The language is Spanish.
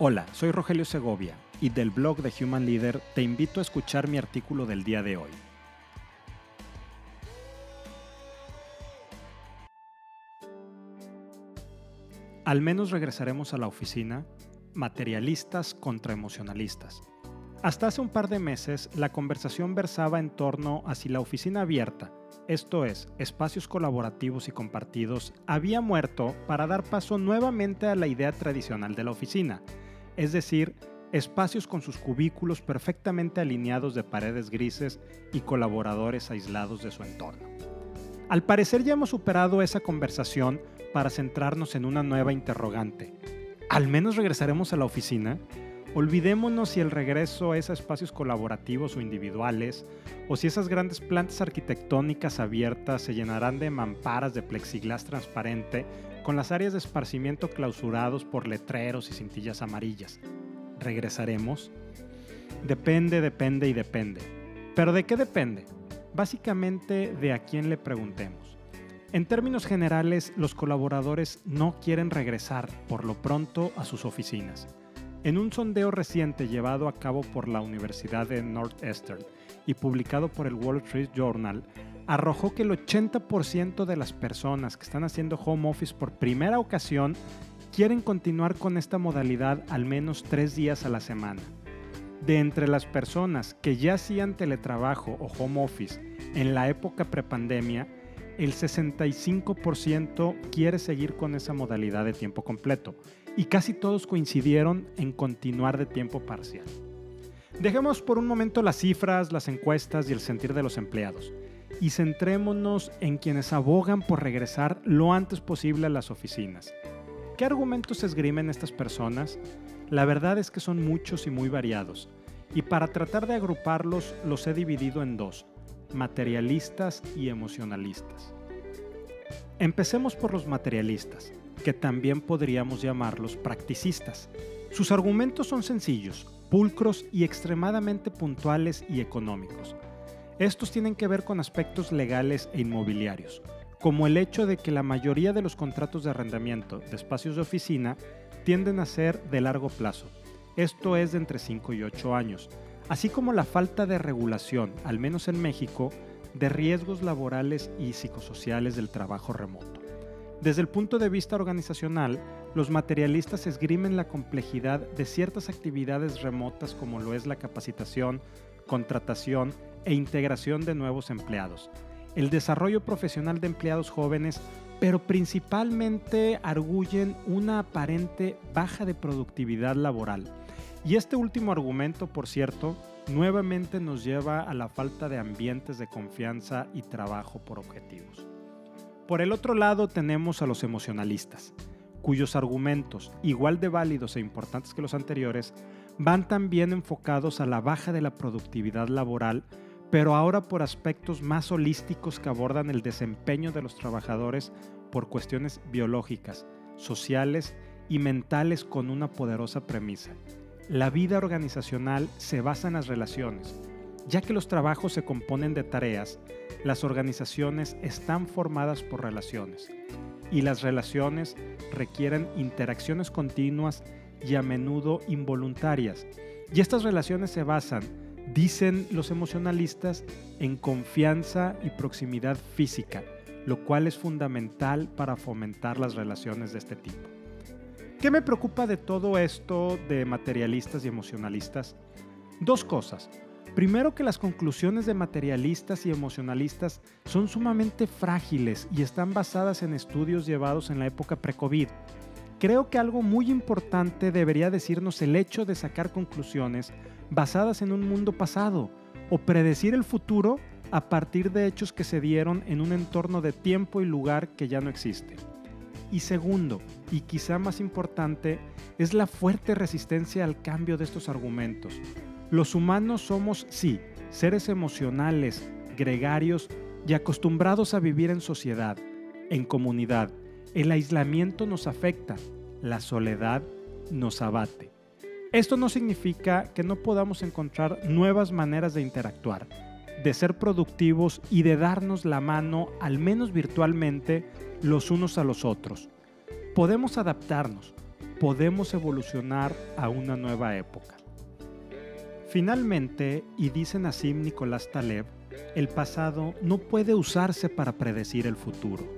Hola, soy Rogelio Segovia y del blog de Human Leader te invito a escuchar mi artículo del día de hoy. Al menos regresaremos a la oficina, materialistas contra emocionalistas. Hasta hace un par de meses, la conversación versaba en torno a si la oficina abierta, esto es, espacios colaborativos y compartidos, había muerto para dar paso nuevamente a la idea tradicional de la oficina, es decir, espacios con sus cubículos perfectamente alineados de paredes grises y colaboradores aislados de su entorno. Al parecer ya hemos superado esa conversación para centrarnos en una nueva interrogante. ¿Al menos regresaremos a la oficina? Olvidémonos si el regreso es a espacios colaborativos o individuales, o si esas grandes plantas arquitectónicas abiertas se llenarán de mamparas de plexiglas transparente con las áreas de esparcimiento clausurados por letreros y cintillas amarillas. ¿Regresaremos? Depende, depende y depende. ¿Pero de qué depende? Básicamente de a quién le preguntemos. En términos generales, los colaboradores no quieren regresar por lo pronto a sus oficinas. En un sondeo reciente llevado a cabo por la Universidad de Northeastern y publicado por el Wall Street Journal, arrojó que el 80% de las personas que están haciendo home office por primera ocasión quieren continuar con esta modalidad al menos tres días a la semana. De entre las personas que ya hacían teletrabajo o home office en la época prepandemia, el 65% quiere seguir con esa modalidad de tiempo completo y casi todos coincidieron en continuar de tiempo parcial. Dejemos por un momento las cifras, las encuestas y el sentir de los empleados y centrémonos en quienes abogan por regresar lo antes posible a las oficinas. ¿Qué argumentos esgrimen estas personas? La verdad es que son muchos y muy variados, y para tratar de agruparlos los he dividido en dos, materialistas y emocionalistas. Empecemos por los materialistas, que también podríamos llamarlos practicistas. Sus argumentos son sencillos, pulcros y extremadamente puntuales y económicos. Estos tienen que ver con aspectos legales e inmobiliarios, como el hecho de que la mayoría de los contratos de arrendamiento de espacios de oficina tienden a ser de largo plazo, esto es de entre 5 y 8 años, así como la falta de regulación, al menos en México, de riesgos laborales y psicosociales del trabajo remoto. Desde el punto de vista organizacional, los materialistas esgrimen la complejidad de ciertas actividades remotas como lo es la capacitación, contratación e integración de nuevos empleados, el desarrollo profesional de empleados jóvenes, pero principalmente arguyen una aparente baja de productividad laboral. Y este último argumento, por cierto, nuevamente nos lleva a la falta de ambientes de confianza y trabajo por objetivos. Por el otro lado tenemos a los emocionalistas, cuyos argumentos, igual de válidos e importantes que los anteriores, van también enfocados a la baja de la productividad laboral pero ahora por aspectos más holísticos que abordan el desempeño de los trabajadores por cuestiones biológicas, sociales y mentales con una poderosa premisa. La vida organizacional se basa en las relaciones. Ya que los trabajos se componen de tareas, las organizaciones están formadas por relaciones y las relaciones requieren interacciones continuas y a menudo involuntarias. Y estas relaciones se basan Dicen los emocionalistas en confianza y proximidad física, lo cual es fundamental para fomentar las relaciones de este tipo. ¿Qué me preocupa de todo esto de materialistas y emocionalistas? Dos cosas. Primero que las conclusiones de materialistas y emocionalistas son sumamente frágiles y están basadas en estudios llevados en la época pre-COVID. Creo que algo muy importante debería decirnos el hecho de sacar conclusiones basadas en un mundo pasado o predecir el futuro a partir de hechos que se dieron en un entorno de tiempo y lugar que ya no existe. Y segundo, y quizá más importante, es la fuerte resistencia al cambio de estos argumentos. Los humanos somos, sí, seres emocionales, gregarios y acostumbrados a vivir en sociedad, en comunidad. El aislamiento nos afecta, la soledad nos abate. Esto no significa que no podamos encontrar nuevas maneras de interactuar, de ser productivos y de darnos la mano, al menos virtualmente, los unos a los otros. Podemos adaptarnos, podemos evolucionar a una nueva época. Finalmente, y dice Nassim Nicolás Taleb, el pasado no puede usarse para predecir el futuro.